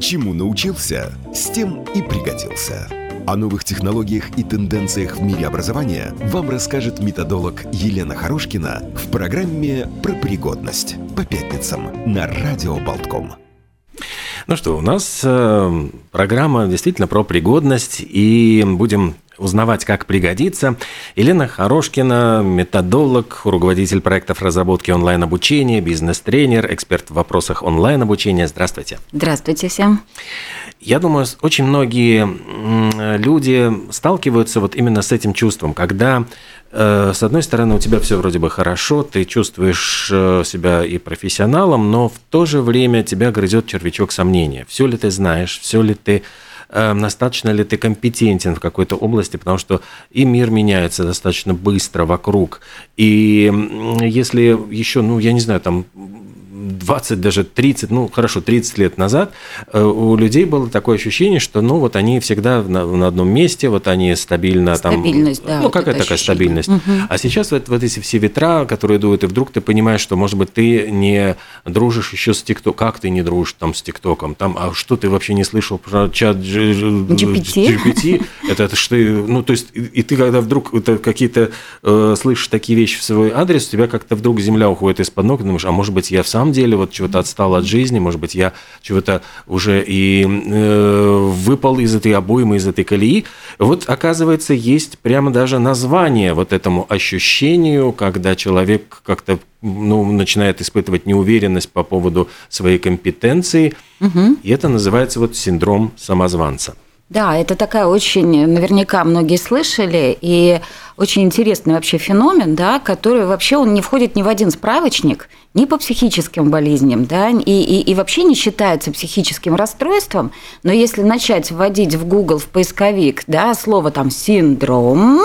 Чему научился, с тем и пригодился. О новых технологиях и тенденциях в мире образования вам расскажет методолог Елена Хорошкина в программе «Про пригодность» по пятницам на Радио Болтком. Ну что, у нас э, программа действительно про пригодность, и будем узнавать, как пригодится. Елена Хорошкина, методолог, руководитель проектов разработки онлайн-обучения, бизнес-тренер, эксперт в вопросах онлайн-обучения. Здравствуйте. Здравствуйте всем. Я думаю, очень многие люди сталкиваются вот именно с этим чувством, когда э, с одной стороны, у тебя все вроде бы хорошо, ты чувствуешь э, себя и профессионалом, но в то же время тебя грызет червячок сомнения. Все ли ты знаешь, все ли ты достаточно ли ты компетентен в какой-то области, потому что и мир меняется достаточно быстро вокруг. И если еще, ну, я не знаю, там 20, даже 30, ну хорошо, 30 лет назад э, у людей было такое ощущение, что ну вот они всегда на, на одном месте, вот они стабильно там... Стабильность, да. Ну вот какая такая ощущение. стабильность. Угу. А сейчас вот, вот эти все ветра, которые дуют, и вдруг ты понимаешь, что, может быть, ты не дружишь еще с ТикТоком. Как ты не дружишь там с ТикТоком? Там, а что ты вообще не слышал про чат GPT? GPT? Это, это что, ну то есть, и, ты когда вдруг какие-то э, слышишь такие вещи в свой адрес, у тебя как-то вдруг земля уходит из-под ног, и думаешь, а может быть, я в самом деле вот чего-то отстал от жизни, может быть, я чего-то уже и э, выпал из этой обоймы, из этой колеи. Вот, оказывается, есть прямо даже название вот этому ощущению, когда человек как-то ну, начинает испытывать неуверенность по поводу своей компетенции. Угу. И это называется вот синдром самозванца. Да, это такая очень, наверняка многие слышали, и очень интересный вообще феномен, да, который вообще он не входит ни в один справочник, ни по психическим болезням, да, и, и, и вообще не считается психическим расстройством, но если начать вводить в Google, в поисковик, да, слово там «синдром»,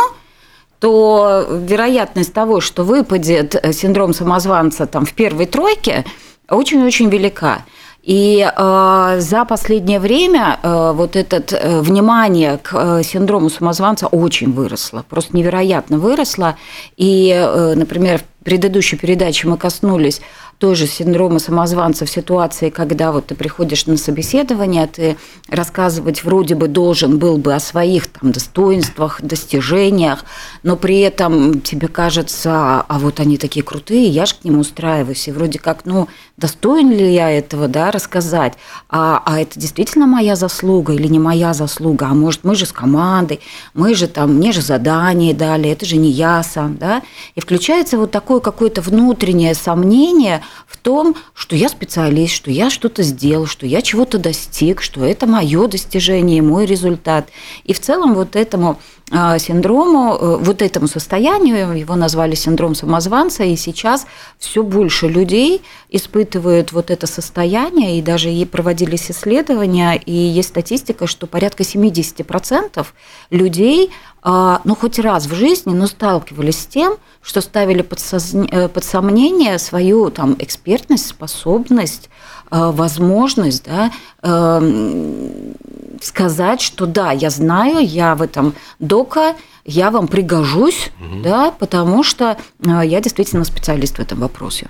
то вероятность того, что выпадет синдром самозванца там в первой тройке, очень-очень велика. И э, за последнее время э, вот это э, внимание к э, синдрому самозванца очень выросло, просто невероятно выросло. И, э, например, в предыдущей передаче мы коснулись тоже синдрома самозванца в ситуации, когда вот ты приходишь на собеседование, ты рассказывать вроде бы должен был бы о своих там достоинствах, достижениях, но при этом тебе кажется, а вот они такие крутые, я же к ним устраиваюсь, и вроде как, ну, достоин ли я этого, да, рассказать, а, а это действительно моя заслуга или не моя заслуга, а может, мы же с командой, мы же там, мне же задание дали, это же не я сам, да, и включается вот такое какое-то внутреннее сомнение – в том, что я специалист, что я что-то сделал, что я чего-то достиг, что это мое достижение, мой результат. И в целом вот этому а, синдрому, э, вот этому состоянию, его назвали синдром самозванца, и сейчас все больше людей испытывают вот это состояние, и даже и проводились исследования, и есть статистика, что порядка 70% людей, ну, хоть раз в жизни, но сталкивались с тем, что ставили под, созн... Э, под сомнение свою там, экспертность, способность, э, возможность да, эм, сказать, что да, я знаю, я в этом дока, я вам пригожусь, угу. да, потому что э, я действительно специалист в этом вопросе.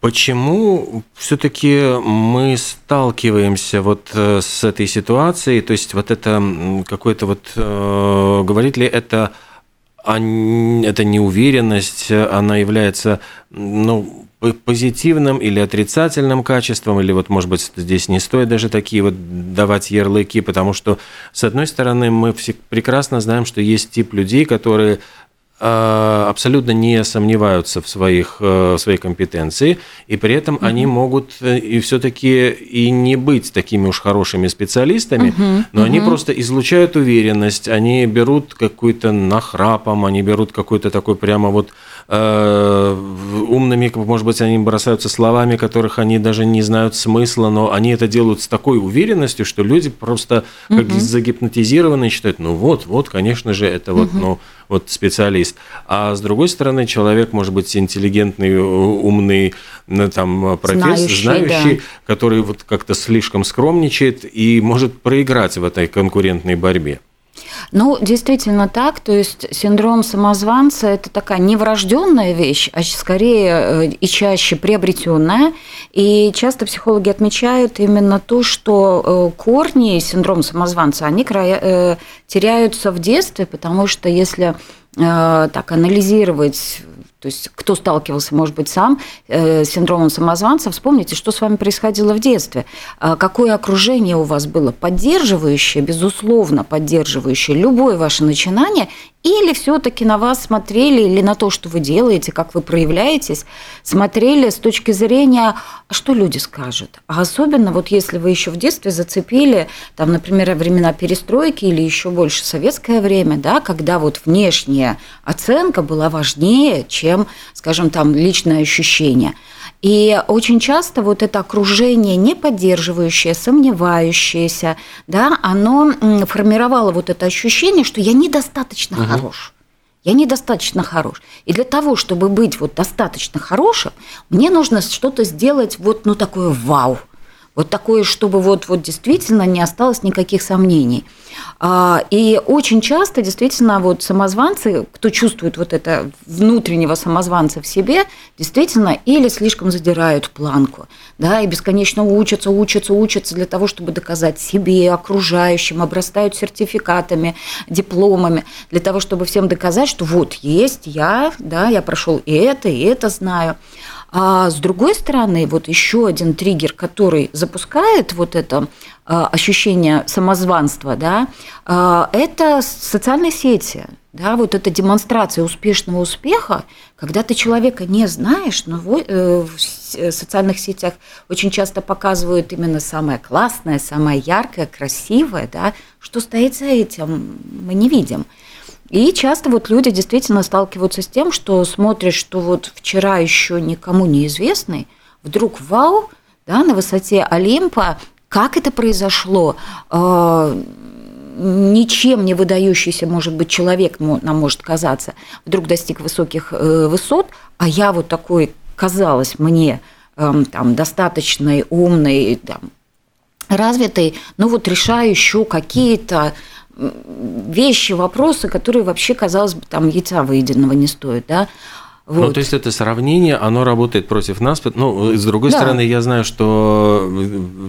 Почему все-таки мы сталкиваемся вот с этой ситуацией? То есть вот это какой-то вот, э, говорит ли это а эта неуверенность, она является ну, позитивным или отрицательным качеством, или вот, может быть, здесь не стоит даже такие вот давать ярлыки, потому что, с одной стороны, мы все прекрасно знаем, что есть тип людей, которые Э, абсолютно не сомневаются в своих в э, своей компетенции, и при этом угу. они могут э, и все-таки и не быть такими уж хорошими специалистами, угу. но угу. они просто излучают уверенность, они берут какой-то нахрапом, они берут какой-то такой прямо вот э, умными, может быть, они бросаются словами, которых они даже не знают смысла, но они это делают с такой уверенностью, что люди просто как угу. загипнотизированы считают, ну вот, вот, конечно же, это вот, угу. ну вот специалист. А с другой стороны, человек может быть интеллигентный, умный, ну, там, профессор, знающий, знающий да. который вот как-то слишком скромничает и может проиграть в этой конкурентной борьбе. Ну, действительно так. То есть синдром самозванца – это такая неврожденная вещь, а скорее э, и чаще приобретенная. И часто психологи отмечают именно то, что э, корни синдрома самозванца, они э, теряются в детстве, потому что если так анализировать то есть кто сталкивался, может быть, сам э, с синдромом самозванца, вспомните, что с вами происходило в детстве, э, какое окружение у вас было поддерживающее, безусловно поддерживающее любое ваше начинание, или все-таки на вас смотрели, или на то, что вы делаете, как вы проявляетесь, смотрели с точки зрения, а что люди скажут. А особенно вот если вы еще в детстве зацепили, там, например, времена перестройки или еще больше советское время, да, когда вот внешняя оценка была важнее, чем, скажем, там личное ощущение. И очень часто вот это окружение не поддерживающее, сомневающееся, да, оно формировало вот это ощущение, что я недостаточно угу. хорош. Я недостаточно хорош. И для того, чтобы быть вот достаточно хорошим, мне нужно что-то сделать вот ну такое вау. Вот такое, чтобы вот, вот действительно не осталось никаких сомнений. А, и очень часто действительно вот самозванцы, кто чувствует вот это внутреннего самозванца в себе, действительно или слишком задирают планку, да, и бесконечно учатся, учатся, учатся для того, чтобы доказать себе, окружающим, обрастают сертификатами, дипломами, для того, чтобы всем доказать, что вот есть я, да, я прошел и это, и это знаю. А с другой стороны, вот еще один триггер, который запускает вот это а, ощущение самозванства, да, а, это социальные сети. Да, вот эта демонстрация успешного успеха, когда ты человека не знаешь, но э, в социальных сетях очень часто показывают именно самое классное, самое яркое, красивое, да, что стоит за этим, мы не видим. И часто вот люди действительно сталкиваются с тем, что смотришь, что вот вчера еще никому неизвестный, вдруг вау, да, на высоте Олимпа, как это произошло, э, ничем не выдающийся, может быть, человек, нам может казаться, вдруг достиг высоких э, высот, а я вот такой, казалось мне, эм, там, достаточный, умный, там, развитый, ну вот решаю еще какие-то вещи, вопросы, которые вообще, казалось бы, там яйца выеденного не стоят, да, вот. Ну, то есть это сравнение, оно работает против нас. Ну, с другой да. стороны, я знаю, что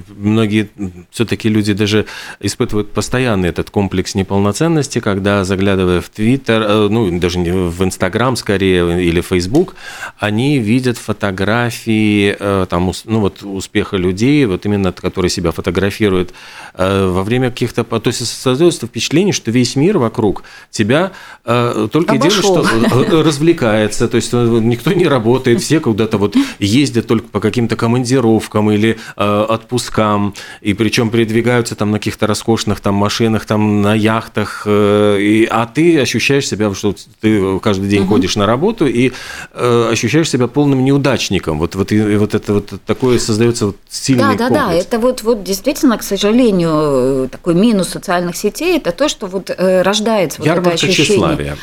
многие все-таки люди даже испытывают постоянный этот комплекс неполноценности, когда заглядывая в Твиттер, э, ну, даже не в Инстаграм скорее или Фейсбук, они видят фотографии э, там, ну, вот, успеха людей, вот именно которые себя фотографируют э, во время каких-то... То есть создается впечатление, что весь мир вокруг тебя только Обошел. делает, что развлекается, то есть э, никто не работает, все куда-то вот ездят только по каким-то командировкам или э, отпускам, и причем передвигаются там на каких-то роскошных там машинах, там на яхтах, э, и, а ты ощущаешь себя, что ты каждый день угу. ходишь на работу и э, ощущаешь себя полным неудачником. Вот, вот, и, вот это вот такое создается вот сильный Да, да, комплекс. да, это вот, вот действительно, к сожалению, такой минус социальных сетей, это то, что вот э, рождается вот Ярмарка это ощущение. тщеславия.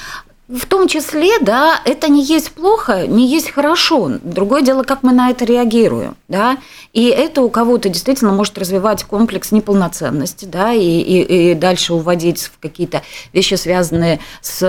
В том числе, да, это не есть плохо, не есть хорошо. Другое дело, как мы на это реагируем, да. И это у кого-то действительно может развивать комплекс неполноценности, да, и, и, и дальше уводить в какие-то вещи, связанные с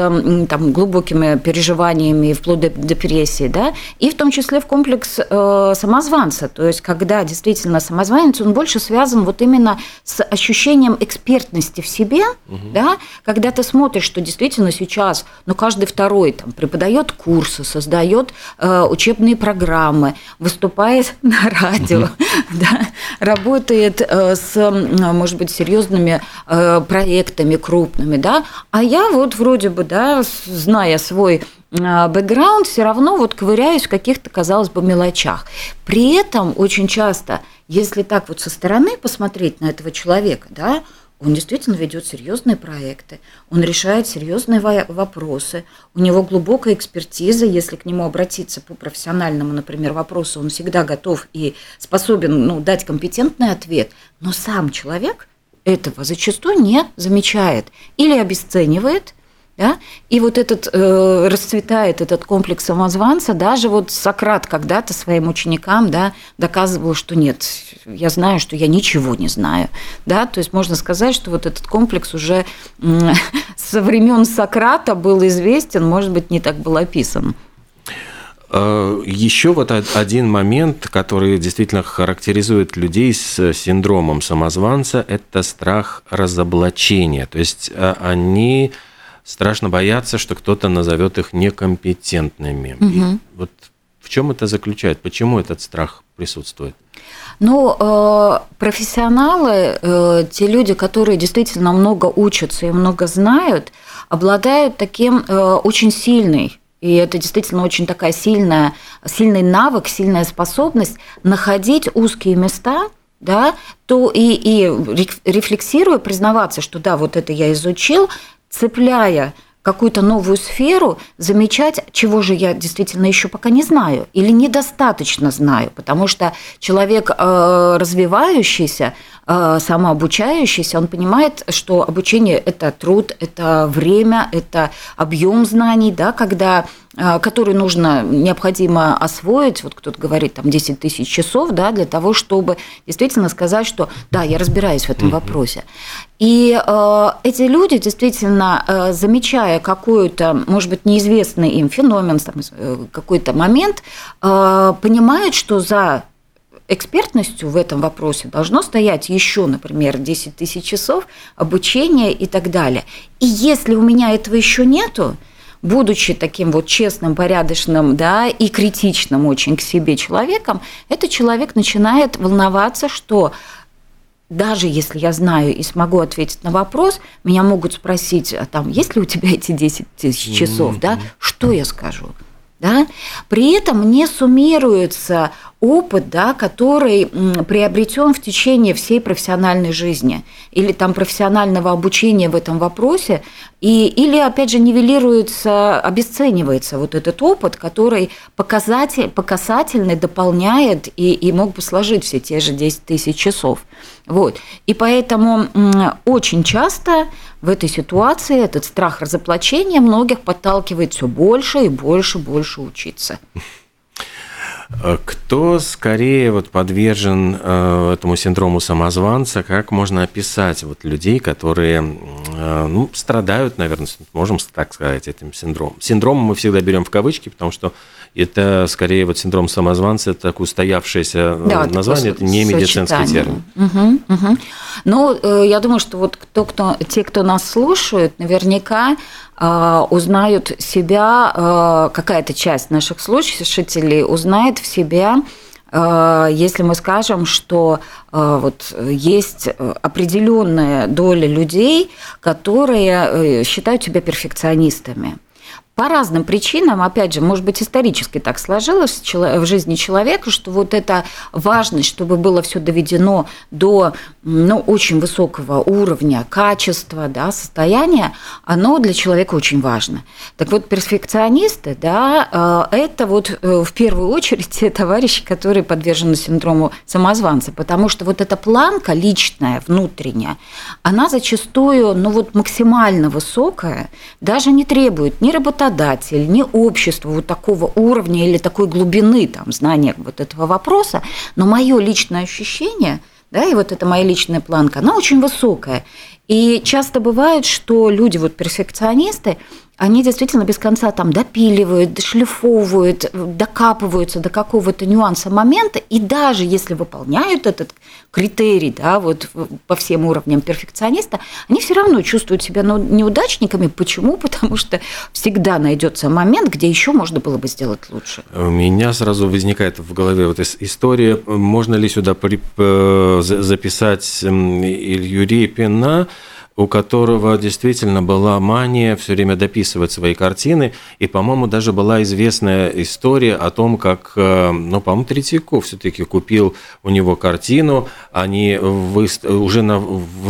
там, глубокими переживаниями, вплоть до депрессии, да. И в том числе в комплекс э, самозванца, то есть когда действительно самозванец, он больше связан вот именно с ощущением экспертности в себе, угу. да, когда ты смотришь, что действительно сейчас, ну, каждый второй там, преподает курсы, создает э, учебные программы, выступает на радио, да, работает э, с, может быть, серьезными э, проектами крупными, да, а я вот вроде бы, да, зная свой э, бэкграунд, все равно вот ковыряюсь в каких-то, казалось бы, мелочах. При этом очень часто, если так вот со стороны посмотреть на этого человека, да, он действительно ведет серьезные проекты, он решает серьезные вопросы, у него глубокая экспертиза, если к нему обратиться по профессиональному, например, вопросу, он всегда готов и способен ну, дать компетентный ответ, но сам человек этого зачастую не замечает или обесценивает, Да? И вот этот э, расцветает этот комплекс самозванца. Даже вот Сократ когда-то своим ученикам да, доказывал, что нет, я знаю, что я ничего не знаю. Да? То есть можно сказать, что вот этот комплекс уже э, со времен Сократа был известен, может быть, не так был описан. Э, Еще вот один момент, который действительно характеризует людей с синдромом самозванца, это страх разоблачения. То есть э, они страшно боятся, что кто-то назовет их некомпетентными. Угу. вот в чем это заключает? Почему этот страх присутствует? Ну, э, профессионалы, э, те люди, которые действительно много учатся и много знают, обладают таким э, очень сильной и это действительно очень такая сильная, сильный навык, сильная способность находить узкие места, да, то и, и рефлексируя, признаваться, что да, вот это я изучил, цепляя какую-то новую сферу, замечать, чего же я действительно еще пока не знаю или недостаточно знаю, потому что человек э, развивающийся, э, самообучающийся, он понимает, что обучение – это труд, это время, это объем знаний, да, когда который нужно, необходимо освоить, вот кто-то говорит, там 10 тысяч часов, да, для того, чтобы действительно сказать, что да, я разбираюсь в этом вопросе. И э, эти люди действительно, э, замечая какой-то, может быть, неизвестный им феномен, там, э, какой-то момент, э, понимают, что за экспертностью в этом вопросе должно стоять еще, например, 10 тысяч часов обучения и так далее. И если у меня этого еще нету, будучи таким вот честным, порядочным, да, и критичным очень к себе человеком, этот человек начинает волноваться, что даже если я знаю и смогу ответить на вопрос, меня могут спросить, а там, есть ли у тебя эти 10 тысяч часов, mm-hmm. да, что я скажу? Да? При этом не суммируется опыт, да, который приобретен в течение всей профессиональной жизни или там профессионального обучения в этом вопросе, и, или, опять же, нивелируется, обесценивается вот этот опыт, который показатель, показательный дополняет и, и мог бы сложить все те же 10 тысяч часов. Вот. И поэтому очень часто в этой ситуации этот страх разоплачения многих подталкивает все больше и больше, больше учиться. Э, кто скорее вот подвержен э, этому синдрому самозванца? Как можно описать вот людей, которые э, ну, страдают, наверное, можем так сказать, этим синдромом? Синдром мы всегда берем в кавычки, потому что это скорее вот синдром самозванца, это такое устоявшееся да, название, это не медицинский термин. Угу, угу. Ну, я думаю, что вот кто, кто, те, кто нас слушают, наверняка а, узнают себя, какая-то часть наших слушателей узнает в себя если мы скажем, что вот есть определенная доля людей, которые э, считают себя перфекционистами по разным причинам, опять же, может быть, исторически так сложилось в жизни человека, что вот эта важность, чтобы было все доведено до ну, очень высокого уровня, качества, да, состояния, оно для человека очень важно. Так вот, перфекционисты, да, э, это вот э, в первую очередь те товарищи, которые подвержены синдрому самозванца, потому что вот эта планка личная, внутренняя, она зачастую, ну вот максимально высокая, даже не требует ни работодателя, работодатель, ни общество вот такого уровня или такой глубины там, знания вот этого вопроса, но мое личное ощущение, да, и вот эта моя личная планка, она очень высокая. И часто бывает, что люди, вот перфекционисты, они действительно без конца там допиливают, дошлифовывают, докапываются до какого-то нюанса момента, и даже если выполняют этот критерий, да, вот по всем уровням перфекциониста, они все равно чувствуют себя ну, неудачниками. Почему? Потому что всегда найдется момент, где еще можно было бы сделать лучше. У меня сразу возникает в голове вот история, можно ли сюда э, записать Илью Репина, у которого действительно была мания все время дописывать свои картины. И, по-моему, даже была известная история о том, как, э, ну, по-моему, Третьяков все-таки купил у него картину, они уже на,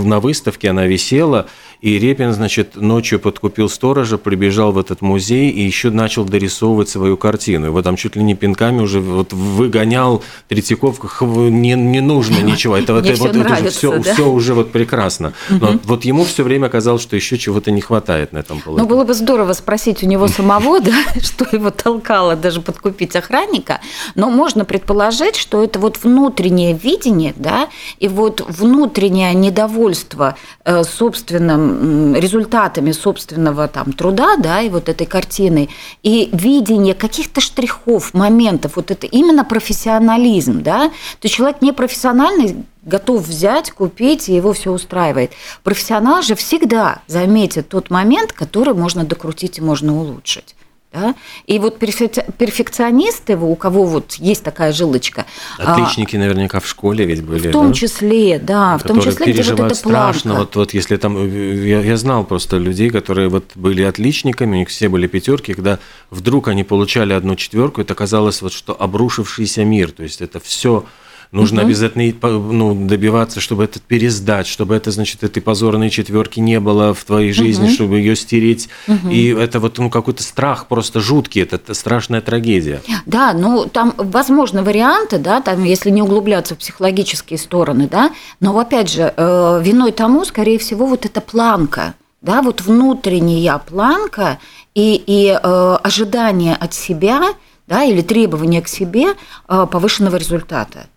на выставке она висела, И Репин, значит, ночью подкупил сторожа, прибежал в этот музей и еще начал дорисовывать свою картину. Его там чуть ли не пинками уже вот выгонял Третьяков, не, не нужно ничего. Это, это, вот, нравится, это все, да? все уже вот прекрасно. Но угу. вот ему все время казалось, что еще чего-то не хватает на этом полотне. Ну, было бы здорово спросить у него самого, да, что его толкало даже подкупить охранника. Но можно предположить, что это вот внутреннее видение, да, и вот внутреннее недовольство э, собственным результатами собственного там труда, да, и вот этой картины, и видение каких-то штрихов, моментов, вот это именно профессионализм, да, то человек не профессиональный, готов взять, купить, и его все устраивает. Профессионал же всегда заметит тот момент, который можно докрутить и можно улучшить. Да? И вот перфекционисты, у кого вот есть такая жилочка. А Отличники а, наверняка в школе ведь были. В том да? числе, да, в том числе, где вот эта страшно. Вот, вот если там, я, я знал просто людей, которые вот были отличниками, у них все были пятерки, когда вдруг они получали одну четверку, это казалось вот что обрушившийся мир, то есть это все Нужно угу. обязательно ну, добиваться, чтобы это пересдать, чтобы это, значит, этой позорной четверки не было в твоей жизни, угу. чтобы ее стереть. Угу. И это вот ну, какой-то страх просто жуткий, это, страшная трагедия. Да, ну там возможны варианты, да, там, если не углубляться в психологические стороны, да, но опять же, э, виной тому, скорее всего, вот эта планка, да, вот внутренняя планка и, и э, ожидание от себя, да, или требование к себе э, повышенного результата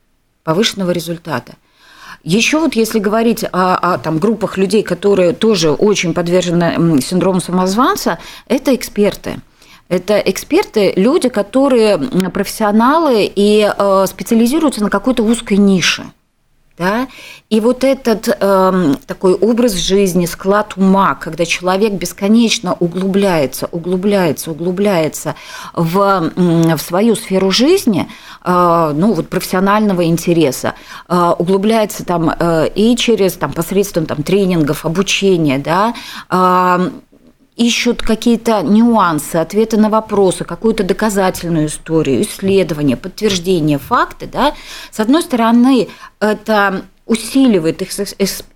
повышенного результата. Еще вот если говорить о, о там, группах людей, которые тоже очень подвержены синдрому самозванца, это эксперты. Это эксперты, люди, которые профессионалы и э, специализируются на какой-то узкой нише – да? И вот этот э, такой образ жизни, склад ума, когда человек бесконечно углубляется, углубляется, углубляется в, в свою сферу жизни, э, ну вот профессионального интереса, э, углубляется там э, и через там посредством там тренингов, обучения, да, э, ищут какие-то нюансы, ответы на вопросы, какую-то доказательную историю, исследование, подтверждение, факты, да, с одной стороны, это усиливает их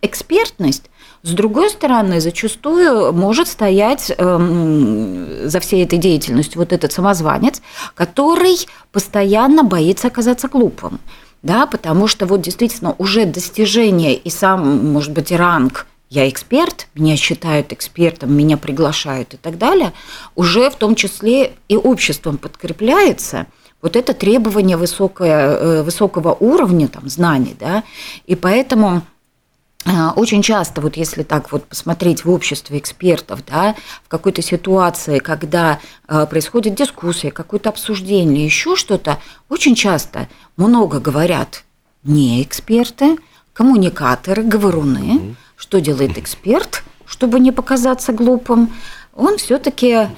экспертность, с другой стороны, зачастую может стоять э, за всей этой деятельностью вот этот самозванец, который постоянно боится оказаться глупым. Да, потому что вот действительно уже достижение и сам, может быть, и ранг – я эксперт, меня считают экспертом, меня приглашают и так далее, уже в том числе и обществом подкрепляется вот это требование высокое, э, высокого уровня там, знаний. Да? И поэтому э, очень часто, вот если так вот посмотреть в обществе экспертов, да, в какой-то ситуации, когда э, происходит дискуссия, какое-то обсуждение, еще что-то, очень часто много говорят не эксперты, коммуникаторы, говоруны, что делает эксперт, чтобы не показаться глупым? Он все-таки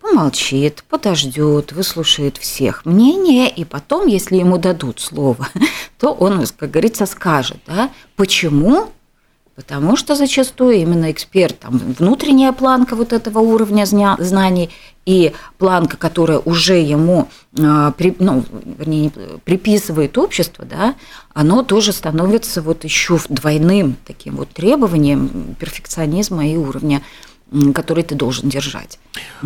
помолчит, подождет, выслушает всех мнения, и потом, если ему дадут слово, то он, как говорится, скажет, да, почему Потому что зачастую именно эксперт, там, внутренняя планка вот этого уровня знаний и планка, которая уже ему а, ну, вернее, приписывает общество, да, оно тоже становится вот еще двойным таким вот требованием перфекционизма и уровня который ты должен держать.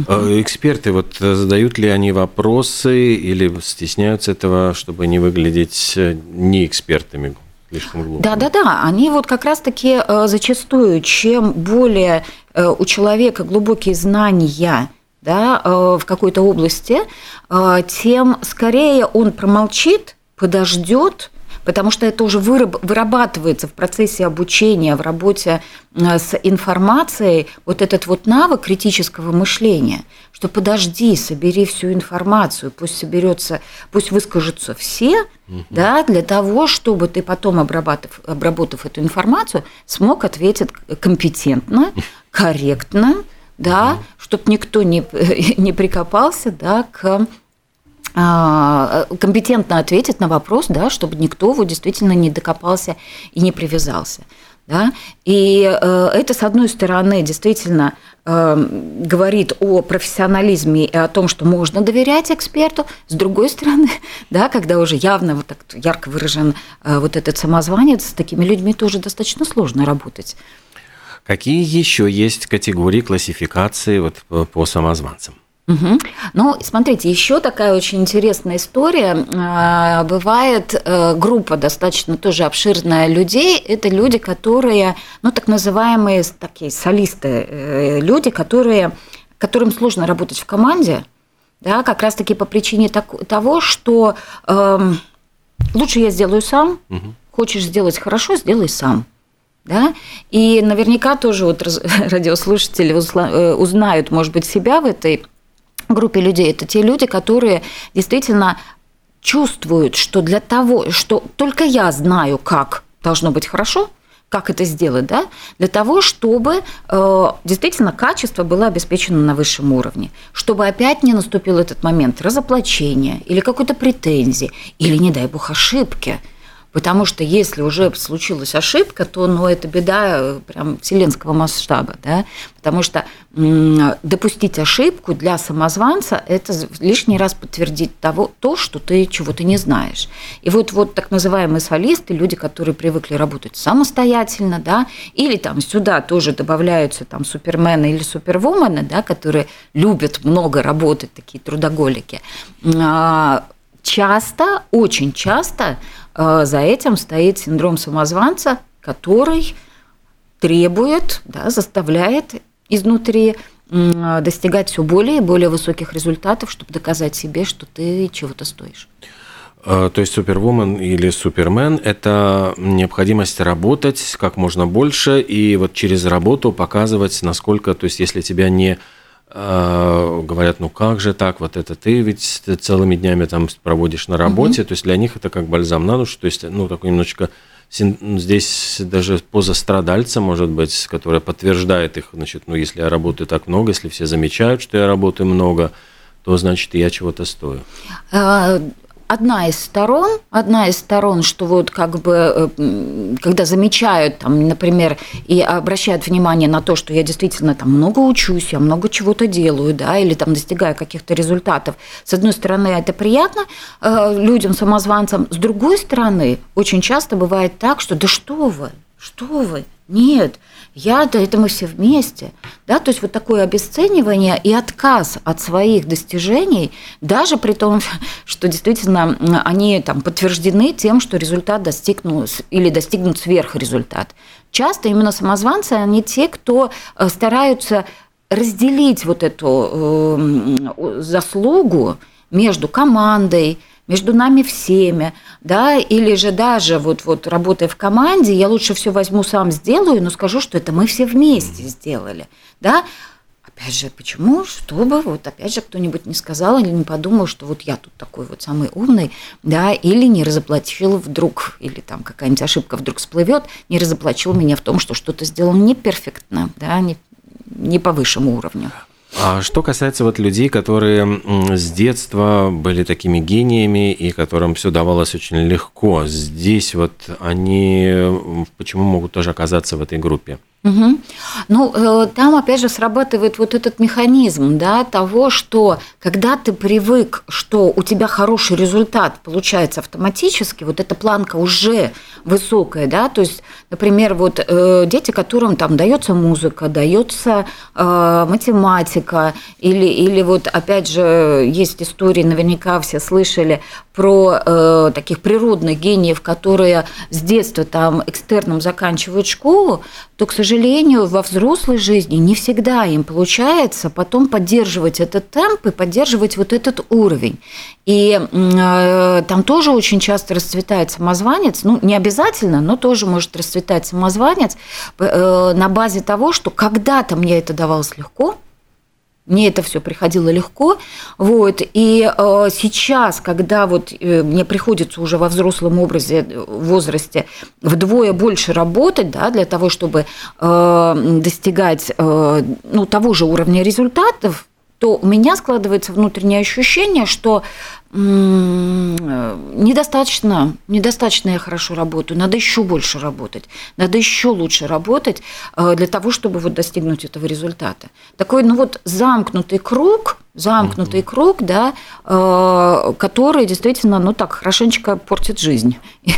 А эксперты, вот задают ли они вопросы или стесняются этого, чтобы не выглядеть э, неэкспертами? слишком глупо. Да, да, да. Они вот как раз-таки э, зачастую, чем более э, у человека глубокие знания да, э, в какой-то области, тем скорее он промолчит, подождет, потому что это уже вырабатывается в процессе обучения, в работе э, с информацией, вот этот вот навык критического мышления, что подожди, собери всю информацию, пусть соберется, пусть выскажутся все, угу. да, для того, чтобы ты потом, обработав, обработав эту информацию, смог ответить компетентно, корректно, да, угу. чтобы никто не, не прикопался, да, к а, компетентно ответить на вопрос, да, чтобы никто его действительно не докопался и не привязался. Да? И э, это, с одной стороны, действительно э, говорит о профессионализме и о том, что можно доверять эксперту. С другой стороны, да, когда уже явно вот так ярко выражен э, вот этот самозванец, с такими людьми тоже достаточно сложно работать. Какие еще есть категории классификации вот по самозванцам? Угу. Ну, смотрите, еще такая очень интересная история. А, бывает э, группа достаточно тоже обширная людей. Это люди, которые, ну, так называемые такие солисты, э, люди, которые, которым сложно работать в команде, да, как раз-таки по причине того, что э, лучше я сделаю сам, угу. хочешь сделать хорошо, сделай сам. Да? И наверняка тоже вот радиослушатели э, узнают, может быть, себя в этой группе людей. Это те люди, которые действительно чувствуют, что для того, что только я знаю, как должно быть хорошо, как это сделать, да, для того, чтобы э, действительно качество было обеспечено на высшем уровне, чтобы опять не наступил этот момент разоплачения или какой-то претензии, или, не дай бог, ошибки – Потому что если уже случилась ошибка, то ну, это беда э, прям вселенского масштаба. Да? Потому что допустить ошибку для самозванца – это лишний раз подтвердить того, то, что ты чего-то не знаешь. И вот, вот так называемые солисты, люди, которые привыкли работать самостоятельно, да, или там сюда тоже добавляются там супермены или супервумены, да, которые любят много работать, такие трудоголики, а, часто, очень часто за этим стоит синдром самозванца, который требует, да, заставляет изнутри достигать все более и более высоких результатов, чтобы доказать себе, что ты чего-то стоишь. Э, то есть супервумен или супермен – это необходимость работать как можно больше и вот через работу показывать, насколько, то есть если тебя не говорят, ну как же так, вот это ты ведь целыми днями там проводишь на работе, угу. то есть для них это как бальзам на душу, то есть, ну, такой немножечко здесь даже поза страдальца, может быть, которая подтверждает их, значит, ну, если я работаю так много, если все замечают, что я работаю много, то значит я чего-то стою. Одна из сторон, одна из сторон, что вот как бы, э, когда замечают, там, например, и обращают внимание на то, что я действительно там много учусь, я много чего-то делаю, да, или там достигаю каких-то результатов. С одной стороны, это приятно э, людям, самозванцам. С другой стороны, очень часто бывает так, что да что вы, что вы, нет, я, да это мы все вместе. Да? То есть вот такое обесценивание и отказ от своих достижений, даже при том, что действительно они там, подтверждены тем, что результат достигнут или достигнут сверхрезультат. Часто именно самозванцы, они те, кто э, стараются разделить вот эту э, заслугу между командой, между нами всеми, да, или же даже вот, вот работая в команде, я лучше все возьму сам сделаю, но скажу, что это мы все вместе сделали, да, Опять же, почему? Чтобы вот опять же кто-нибудь не сказал или не подумал, что вот я тут такой вот самый умный, да, или не разоплатил вдруг, или там какая-нибудь ошибка вдруг всплывет, не разоплатил меня в том, что что-то сделал не перфектно, да, не, не по высшему уровню. А что касается вот людей, которые с детства были такими гениями и которым все давалось очень легко, здесь вот они почему могут тоже оказаться в этой группе? Угу. Ну, э, там, опять же, срабатывает вот этот механизм, да, того, что когда ты привык, что у тебя хороший результат получается автоматически, вот эта планка уже высокая, да, то есть, например, вот э, дети, которым там дается музыка, дается э, математика, или, или вот, опять же, есть истории, наверняка все слышали про таких природных гениев, которые с детства там экстерном заканчивают школу, то, к сожалению, во взрослой жизни не всегда им получается потом поддерживать этот темп и поддерживать вот этот уровень. И э, там тоже очень часто расцветает самозванец, ну, не обязательно, но тоже может расцветать самозванец э, на базе того, что когда-то мне это давалось легко, мне это все приходило легко. Вот. И э, сейчас, когда вот э, мне приходится уже во взрослом образе, э, возрасте вдвое больше работать, да, для того, чтобы э, достигать э, ну, того же уровня результатов, то у меня складывается внутреннее ощущение, что недостаточно, недостаточно я хорошо работаю, надо еще больше работать, надо еще лучше работать э, для того, чтобы вот достигнуть этого результата. Такой, ну вот замкнутый круг, замкнутый угу. круг, да, э, который действительно, ну так, хорошенечко портит жизнь.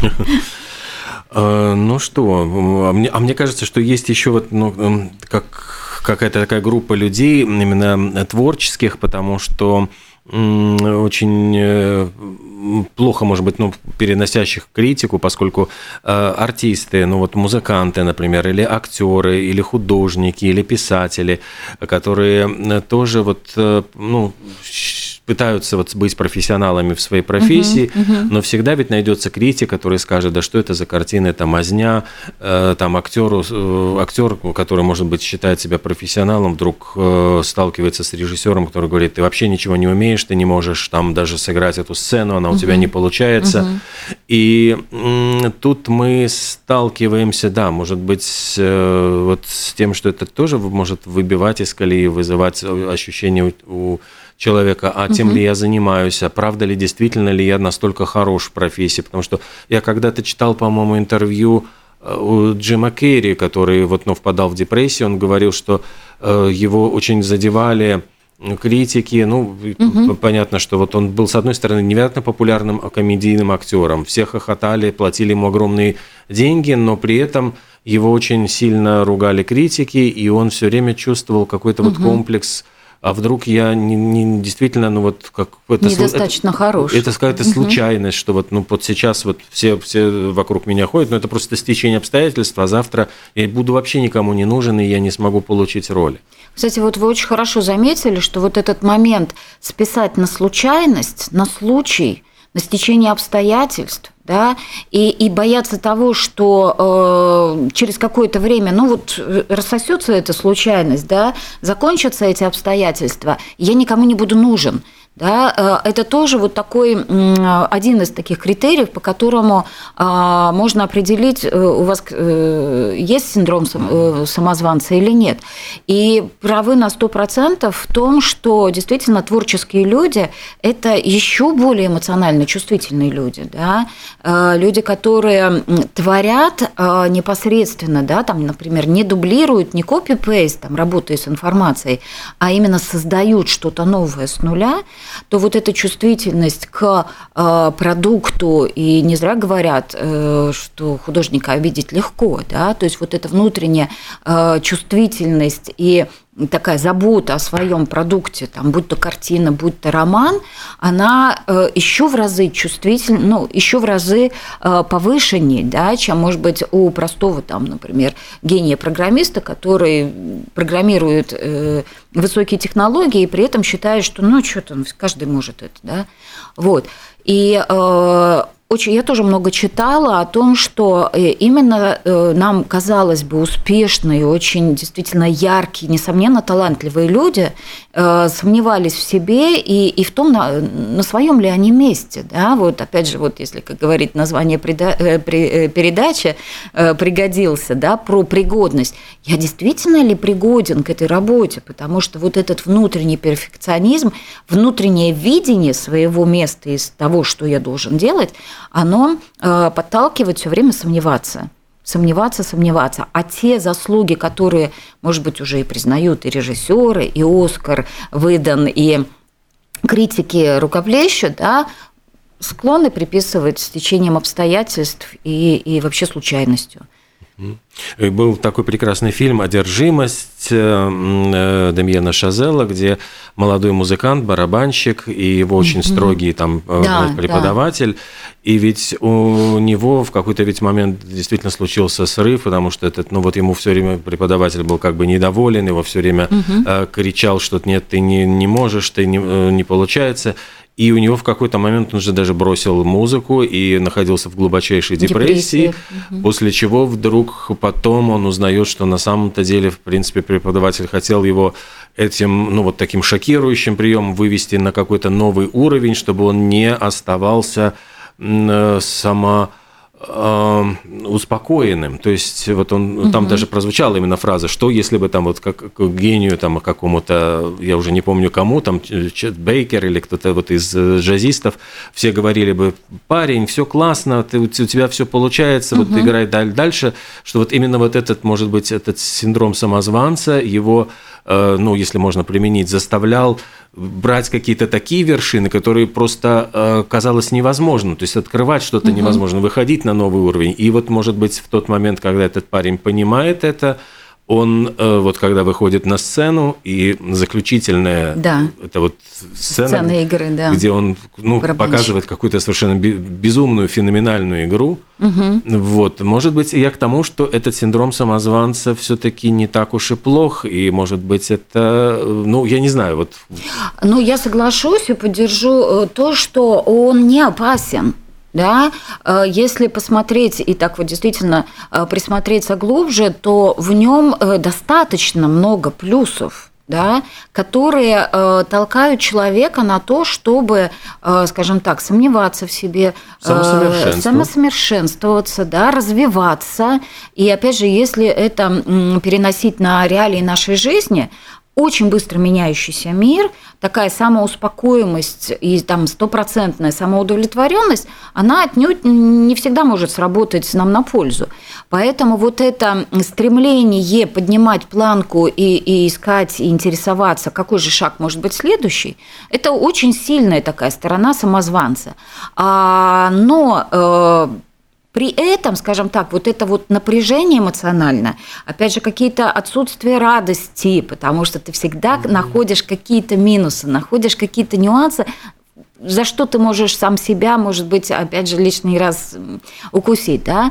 Ну что, а мне, а мне кажется, что есть еще вот, ну, как какая-то такая группа людей, именно творческих, потому что очень э, плохо, может быть, ну, переносящих критику, поскольку э, артисты, ну вот музыканты, например, или актеры, или художники, или писатели, которые э, тоже вот, э, ну, пытаются вот быть профессионалами в своей профессии, uh-huh, uh-huh. но всегда ведь найдется критик, который скажет, да что это за картина, это мазня, э, там актеру, э, актер, который, может быть, считает себя профессионалом, вдруг э, сталкивается с режиссером, который говорит, ты вообще ничего не умеешь, ты не можешь там даже сыграть эту сцену, она у uh-huh. тебя не получается. Uh-huh. И э, тут мы сталкиваемся, да, может быть, э, вот с тем, что это тоже может выбивать из колеи, вызывать ощущение у, у человека, а тем угу. ли я занимаюсь, а правда ли, действительно ли я настолько хорош в профессии. Потому что я когда-то читал, по-моему, интервью э, у Джима Керри, который вот, ну, впадал в депрессию, он говорил, что э, его очень задевали критики, ну, угу. понятно, что вот он был, с одной стороны, невероятно популярным комедийным актером, все хохотали, платили ему огромные деньги, но при этом его очень сильно ругали критики, и он все время чувствовал какой-то угу. вот комплекс а вдруг я не, не действительно, ну вот как это недостаточно это, хорош. Это какая-то угу. случайность, что вот ну вот сейчас вот все все вокруг меня ходят, но это просто стечение обстоятельств, а завтра я буду вообще никому не нужен и я не смогу получить роли. Кстати, вот вы очень хорошо заметили, что вот этот момент списать на случайность, на случай, на стечение обстоятельств, да, и, и бояться того, что э, через какое-то время, ну вот э, рассосется эта случайность, да, закончатся эти обстоятельства, я никому не буду нужен. Да, э, это тоже вот такой один из таких критериев, по которому а, можно определить, э, у вас э, есть синдром самозванца или нет. И правы на 100% в том, что действительно творческие люди – это еще более эмоционально чувствительные люди. Да? Люди, которые творят непосредственно, да, там, например, не дублируют, не копи-пейст, там, работая с информацией, а именно создают что-то новое с нуля – то вот эта чувствительность к э, продукту, и не зря говорят, э, что художника обидеть легко, да, то есть вот эта внутренняя э, чувствительность и такая забота о своем продукте, там, будь то картина, будь то роман, она э, еще в разы чувствительнее, ну, еще в разы э, повышеннее, да, чем, может быть, у простого, там, например, гения-программиста, который программирует э, высокие технологии и при этом считает, что, ну, что там, каждый может это, да, вот. И очень, я тоже много читала о том, что э, именно э, нам, казалось бы, успешные, очень действительно яркие, несомненно, талантливые люди э, сомневались в себе и, и в том, на, на своем ли они месте. Да? Вот, опять же, вот если, как говорит название передачи, пригодился, да, про пригодность. Я действительно ли пригоден к этой работе? Потому что вот этот внутренний перфекционизм, внутреннее видение своего места из того, что я должен делать, оно э, подталкивает все время сомневаться сомневаться, сомневаться. А те заслуги, которые, может быть, уже и признают и режиссеры, и Оскар выдан, и критики рукоплещут, да, склонны приписывать с течением обстоятельств и, и вообще случайностью. И был такой прекрасный фильм «Одержимость» э, э, Демьена Шазела, где молодой музыкант, барабанщик, и его очень строгий там э, да, преподаватель. Да. И ведь у него в какой-то ведь момент действительно случился срыв, потому что этот, ну вот ему все время преподаватель был как бы недоволен, его все время угу. кричал, что нет, ты не, не можешь, ты не, не получается. И у него в какой-то момент он же даже бросил музыку и находился в глубочайшей депрессии, депрессии. после чего вдруг потом он узнает, что на самом-то деле, в принципе, преподаватель хотел его этим, ну, вот таким шокирующим приемом вывести на какой-то новый уровень, чтобы он не оставался э, само успокоенным. То есть вот он угу. там даже прозвучала именно фраза, что если бы там вот как, как гению там какому-то, я уже не помню кому, там Чет Бейкер или кто-то вот из э, джазистов, все говорили бы, парень, все классно, ты, у тебя все получается, угу. вот играй дальше, что вот именно вот этот, может быть, этот синдром самозванца, его ну, если можно применить, заставлял брать какие-то такие вершины, которые просто э, казалось невозможно. То есть открывать что-то угу. невозможно, выходить на новый уровень. И вот, может быть, в тот момент, когда этот парень понимает это, он э, вот когда выходит на сцену и заключительная да. это вот сцена, сцена игры, да. где он ну, показывает какую-то совершенно безумную феноменальную игру. Угу. Вот, может быть, я к тому, что этот синдром самозванца все-таки не так уж и плох, и может быть это, ну я не знаю, вот. Ну я соглашусь и поддержу э, то, что он не опасен. Да, э, если посмотреть и так вот действительно э, присмотреться глубже, то в нем э, достаточно много плюсов да, которые э, толкают человека на то, чтобы, э, скажем так, сомневаться в себе, э, самосовершенствоваться, да, развиваться. И опять же, если это переносить на реалии нашей жизни, очень быстро меняющийся мир, такая самоуспокоимость и там стопроцентная самоудовлетворенность, она отнюдь не всегда может сработать нам на пользу. Поэтому вот это стремление поднимать планку и, и искать, и интересоваться, какой же шаг может быть следующий, это очень сильная такая сторона самозванца. А, но э, при этом, скажем так, вот это вот напряжение эмоционально, опять же, какие-то отсутствия радости, потому что ты всегда mm-hmm. находишь какие-то минусы, находишь какие-то нюансы, за что ты можешь сам себя, может быть, опять же, лишний раз укусить, да,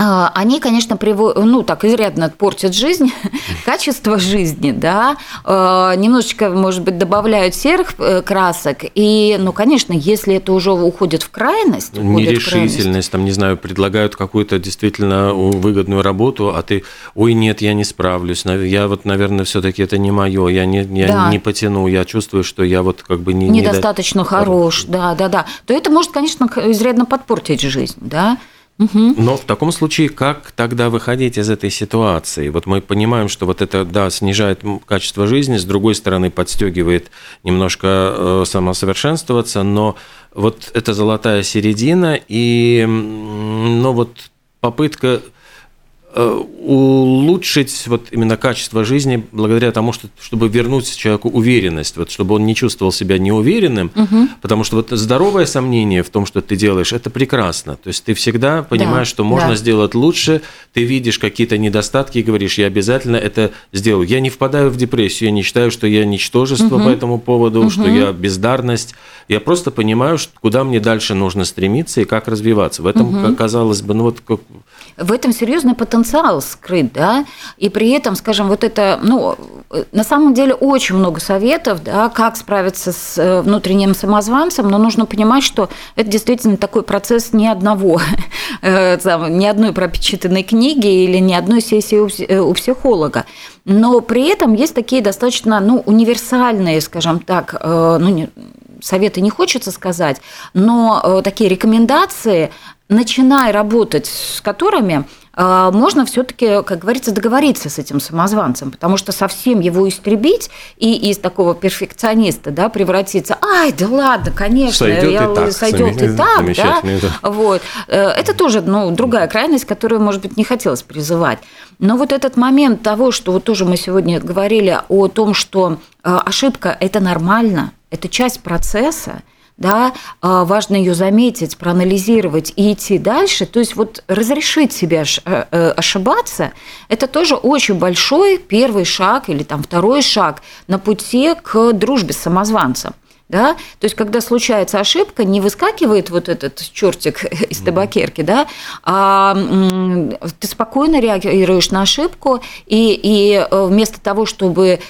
они, конечно, приводят, ну, так изрядно портят жизнь, качество жизни, да, а, немножечко, может быть, добавляют серых э, красок, и, ну, конечно, если это уже уходит в крайность... Нерешительность, в крайность, там, не знаю, предлагают какую-то действительно выгодную работу, а ты, ой, нет, я не справлюсь, я вот, наверное, все таки это не мое, я не, я да. не потяну, я чувствую, что я вот как бы не... Недостаточно не хорош, да, да, да, то это может, конечно, изрядно подпортить жизнь, да, но в таком случае, как тогда выходить из этой ситуации? Вот мы понимаем, что вот это, да, снижает качество жизни, с другой стороны, подстегивает немножко э, самосовершенствоваться, но вот это золотая середина, и, ну вот попытка улучшить вот именно качество жизни благодаря тому, что, чтобы вернуть человеку уверенность, вот, чтобы он не чувствовал себя неуверенным, угу. потому что вот здоровое сомнение в том, что ты делаешь, это прекрасно. То есть ты всегда понимаешь, да, что можно да. сделать лучше, ты видишь какие-то недостатки и говоришь, я обязательно это сделаю. Я не впадаю в депрессию, я не считаю, что я ничтожество угу. по этому поводу, угу. что я бездарность. Я просто понимаю, что, куда мне дальше нужно стремиться и как развиваться. В этом, угу. казалось бы, ну вот... Как... В этом серьезный потенциал скрыт, да, и при этом, скажем, вот это, ну, на самом деле очень много советов, да, как справиться с э, внутренним самозванцем, но нужно понимать, что это действительно такой процесс ни одного, э, ни одной пропечатанной книги или ни одной сессии э, у психолога. Но при этом есть такие достаточно, ну, универсальные, скажем так, ну, советы не хочется сказать, но такие рекомендации, начиная работать с которыми можно все-таки, как говорится, договориться с этим самозванцем, потому что совсем его истребить и из такого перфекциониста да, превратиться, ай, да ладно, конечно, сойдет я, и так, сойдет и так, да? да. Вот. Э, это тоже ну, другая крайность, которую, может быть, не хотелось призывать. Но вот этот момент того, что вот тоже мы сегодня говорили о том, что э, ошибка – это нормально, это часть процесса, да, а, важно ее заметить, проанализировать и идти дальше. То есть вот разрешить себе э, э, ошибаться, это тоже очень большой первый шаг или там второй шаг на пути к дружбе с самозванцем. Да? То есть, когда случается ошибка, не выскакивает вот этот чертик из табакерки, да, а ты спокойно реагируешь на ошибку, и, и э, вместо того, чтобы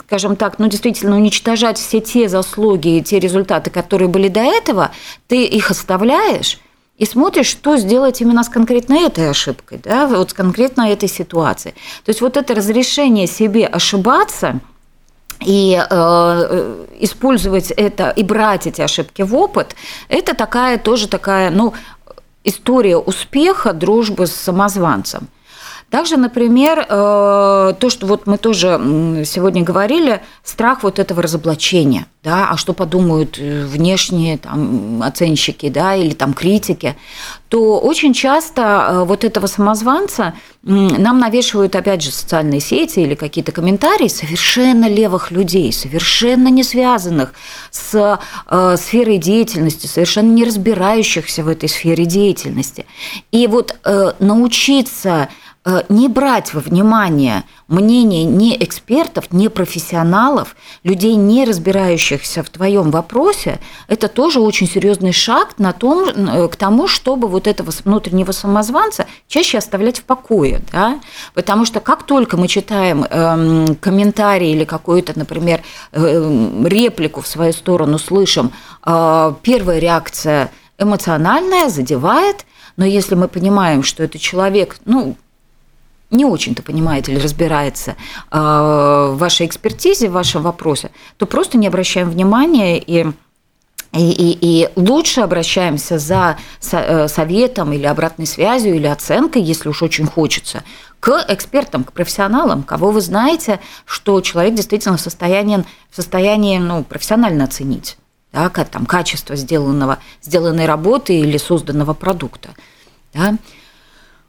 скажем так, ну, действительно уничтожать все те заслуги и те результаты, которые были до этого, ты их оставляешь и смотришь, что сделать именно с конкретно этой ошибкой, да, вот с конкретно этой ситуацией. То есть вот это разрешение себе ошибаться и э, использовать это и брать эти ошибки в опыт, это такая тоже такая, ну, история успеха дружбы с самозванцем. Также, например, э, то, что вот мы тоже сегодня говорили, страх вот этого разоблачения, да, а что подумают э, внешние там, оценщики, да, или там критики, то очень часто э, вот этого самозванца нам навешивают, опять же, социальные сети или какие-то комментарии совершенно левых людей, совершенно не связанных с сферой деятельности, совершенно не разбирающихся в этой сфере деятельности. И вот научиться не брать во внимание мнение не экспертов, не профессионалов, людей, не разбирающихся в твоем вопросе, это тоже очень серьезный шаг на том, э, к тому, чтобы вот этого внутреннего самозванца чаще оставлять в покое. Да? Потому что как только мы читаем э, комментарий или какую-то, например, э, реплику в свою сторону слышим, э, первая реакция эмоциональная, задевает, но если мы понимаем, что это человек, ну, не очень-то понимает или разбирается э, в вашей экспертизе, в вашем вопросе, то просто не обращаем внимания и и, и, и лучше обращаемся за э, советом или обратной связью или оценкой, если уж очень хочется, к экспертам, к профессионалам, кого вы знаете, что человек действительно в состоянии, в состоянии ну, профессионально оценить да, там, качество сделанного, сделанной работы или созданного продукта. Да.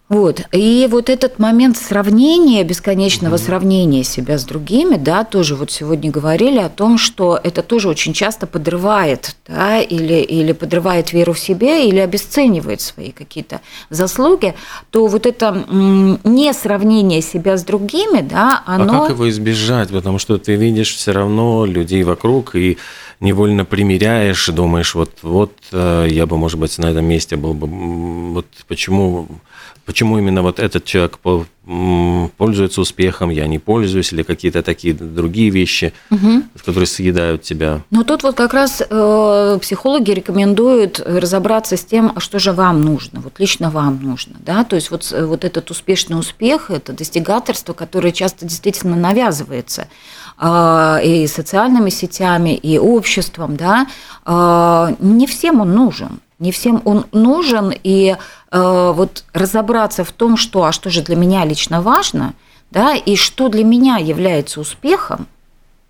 Вот. И вот этот момент сравнения, бесконечного mm-hmm. сравнения себя с другими, да, тоже вот сегодня говорили о том, что это тоже очень часто подрывает, да, или, или подрывает веру в себя, или обесценивает свои какие-то заслуги, то вот это не сравнение себя с другими, да, а оно... А как его избежать? Потому что ты видишь все равно людей вокруг, и невольно примеряешь, думаешь, вот, вот э, я бы, может быть, на этом месте был бы, вот почему почему именно вот этот человек пользуется успехом, я не пользуюсь, или какие-то такие другие вещи, угу. которые съедают тебя. Ну тут вот как раз э, психологи рекомендуют разобраться с тем, а что же вам нужно, вот лично вам нужно, да, то есть вот, э, вот этот успешный успех, это достигаторство, которое часто действительно навязывается э, и социальными сетями, и обществом, да, э, не всем он нужен, не всем он нужен, и э, вот разобраться в том, что, а что же для меня лично важно, да, и что для меня является успехом,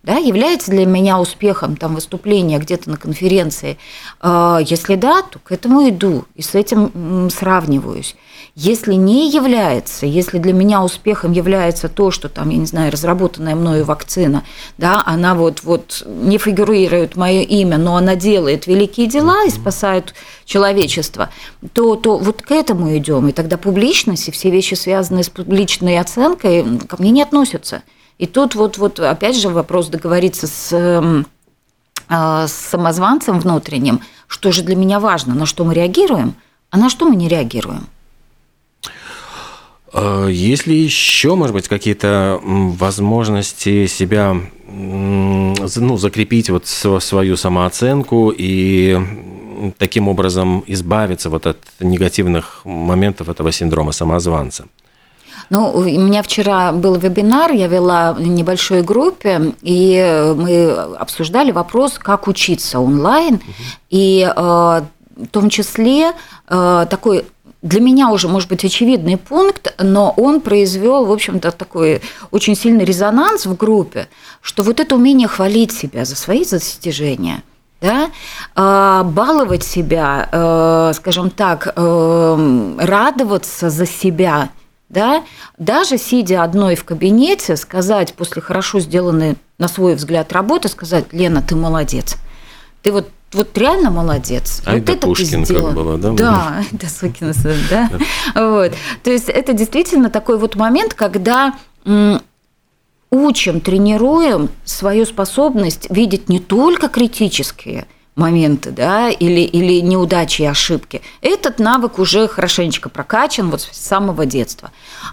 да, является для меня успехом там выступление где-то на конференции? Э, если да, то к этому иду и с этим сравниваюсь. Если не является, если для меня успехом является то, что там, я не знаю, разработанная мною вакцина, да, она вот, вот не фигурирует мое имя, но она делает великие дела и спасает человечество, то, то вот к этому идем. И тогда публичность и все вещи, связанные с публичной оценкой, ко мне не относятся. И тут вот, вот опять же вопрос договориться с а, с самозванцем внутренним, что же для меня важно, на что мы реагируем, а на что мы не реагируем. А, есть ли еще, может быть, какие-то возможности себя ну, закрепить вот свою самооценку и таким образом избавиться вот от негативных моментов этого синдрома самозванца? Ну, у меня вчера был вебинар, я вела в небольшой группе, и мы обсуждали вопрос, как учиться онлайн, угу. и э, в том числе э, такой для меня уже, может быть, очевидный пункт, но он произвел, в общем-то, такой очень сильный резонанс в группе, что вот это умение хвалить себя за свои достижения – да, а, баловать себя, э, скажем так, э, радоваться за себя, да, даже сидя одной в кабинете, сказать после хорошо сделанной, на свой взгляд, работы, сказать, Лена, ты молодец. Ты вот вот реально молодец. А вот это Пушкин ты как было, да? Да, это сукин сын, да. Вот. То есть это действительно такой вот момент, когда учим, тренируем свою способность видеть не только критические моменты, да, или, или неудачи и ошибки. Этот навык уже хорошенечко прокачан вот с самого детства.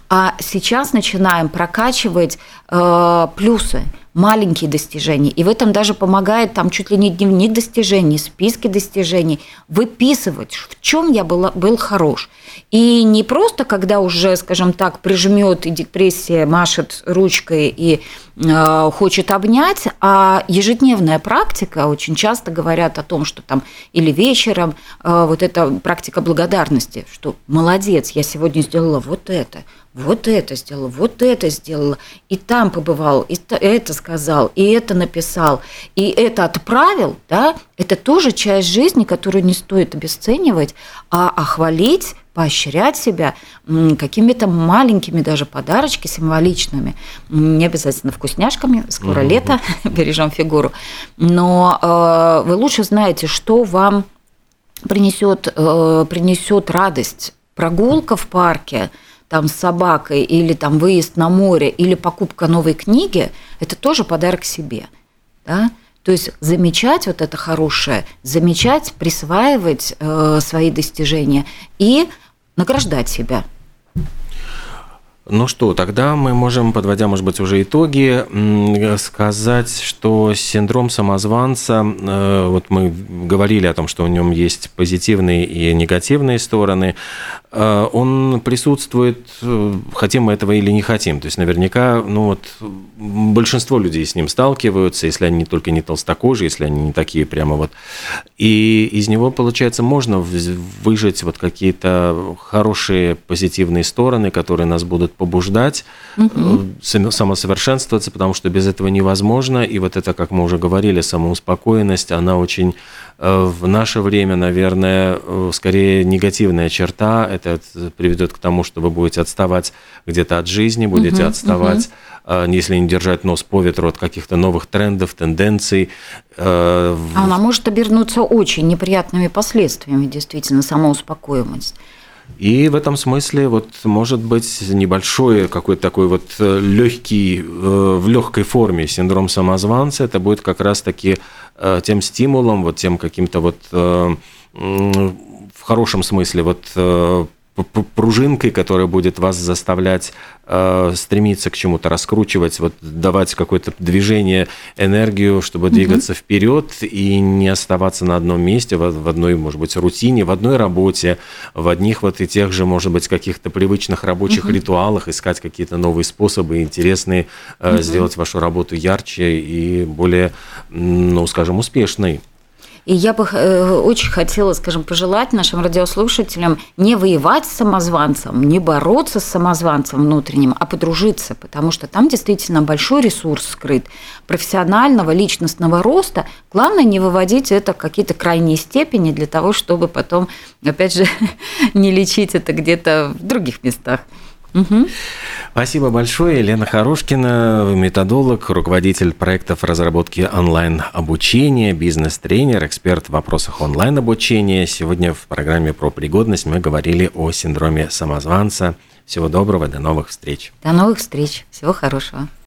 А сейчас начинаем прокачивать э, плюсы, маленькие достижения. И в этом даже помогает там чуть ли не дневник достижений, списки достижений, выписывать, в чем я была, был хорош. И не просто, когда уже, скажем так, прижмет и депрессия машет ручкой и э, хочет обнять, а ежедневная практика, очень часто говорят о том, что там или вечером, э, вот эта практика благодарности, что молодец, я сегодня сделала вот это, вот это сделала, вот это сделала, и там побывал, и это сказал, и это написал, и это отправил, да, это тоже часть жизни, которую не стоит обесценивать, а охвалить, поощрять себя какими-то маленькими даже подарочки символичными, не обязательно вкусняшками, скоро угу. лето, бережем фигуру, но э, вы лучше знаете, что вам принесет, э, принесет радость. Прогулка в парке – там с собакой, или там выезд на море, или покупка новой книги, это тоже подарок себе. Да? То есть замечать вот это хорошее, замечать, присваивать э, свои достижения и награждать себя. Ну что, тогда мы можем, подводя, может быть, уже итоги, сказать, что синдром самозванца, э, вот мы говорили о том, что в нем есть позитивные и негативные стороны, э, он присутствует, э, хотим мы этого или не хотим. То есть наверняка, ну вот, большинство людей с ним сталкиваются, если они только не толстокожие, если они не такие прямо вот. И из него, получается, можно выжать вот какие-то хорошие позитивные стороны, которые нас будут побуждать угу. самосовершенствоваться, потому что без этого невозможно. И вот это, как мы уже говорили, самоуспокоенность, она очень э, в наше время, наверное, э, скорее негативная черта. Это приведет к тому, что вы будете отставать где-то от жизни, будете угу, отставать, угу. если не держать нос по ветру от каких-то новых трендов, тенденций. Она может обернуться очень неприятными последствиями, действительно, самоуспокоенность. И в этом смысле вот может быть небольшой какой-то такой вот э, легкий, э, в легкой форме синдром самозванца, это будет как раз-таки э, тем стимулом, вот тем каким-то вот в хорошем смысле вот пружинкой, которая будет вас заставлять э, стремиться к чему-то, раскручивать, вот давать какое-то движение, энергию, чтобы двигаться mm-hmm. вперед и не оставаться на одном месте, в, в одной, может быть, рутине, в одной работе, в одних вот и тех же, может быть, каких-то привычных рабочих mm-hmm. ритуалах, искать какие-то новые способы, интересные, э, mm-hmm. сделать вашу работу ярче и более, ну, скажем, успешной. И я бы э, очень хотела, скажем, пожелать нашим радиослушателям не воевать с самозванцем, не бороться с самозванцем внутренним, а подружиться, потому что там действительно большой ресурс скрыт профессионального, личностного роста. Главное не выводить это в какие-то крайние степени для того, чтобы потом, опять же, не лечить это где-то в других местах. Угу. Спасибо большое. Елена Харушкина, методолог, руководитель проектов разработки онлайн-обучения, бизнес-тренер, эксперт в вопросах онлайн-обучения. Сегодня в программе про пригодность мы говорили о синдроме самозванца. Всего доброго, до новых встреч. До новых встреч. Всего хорошего.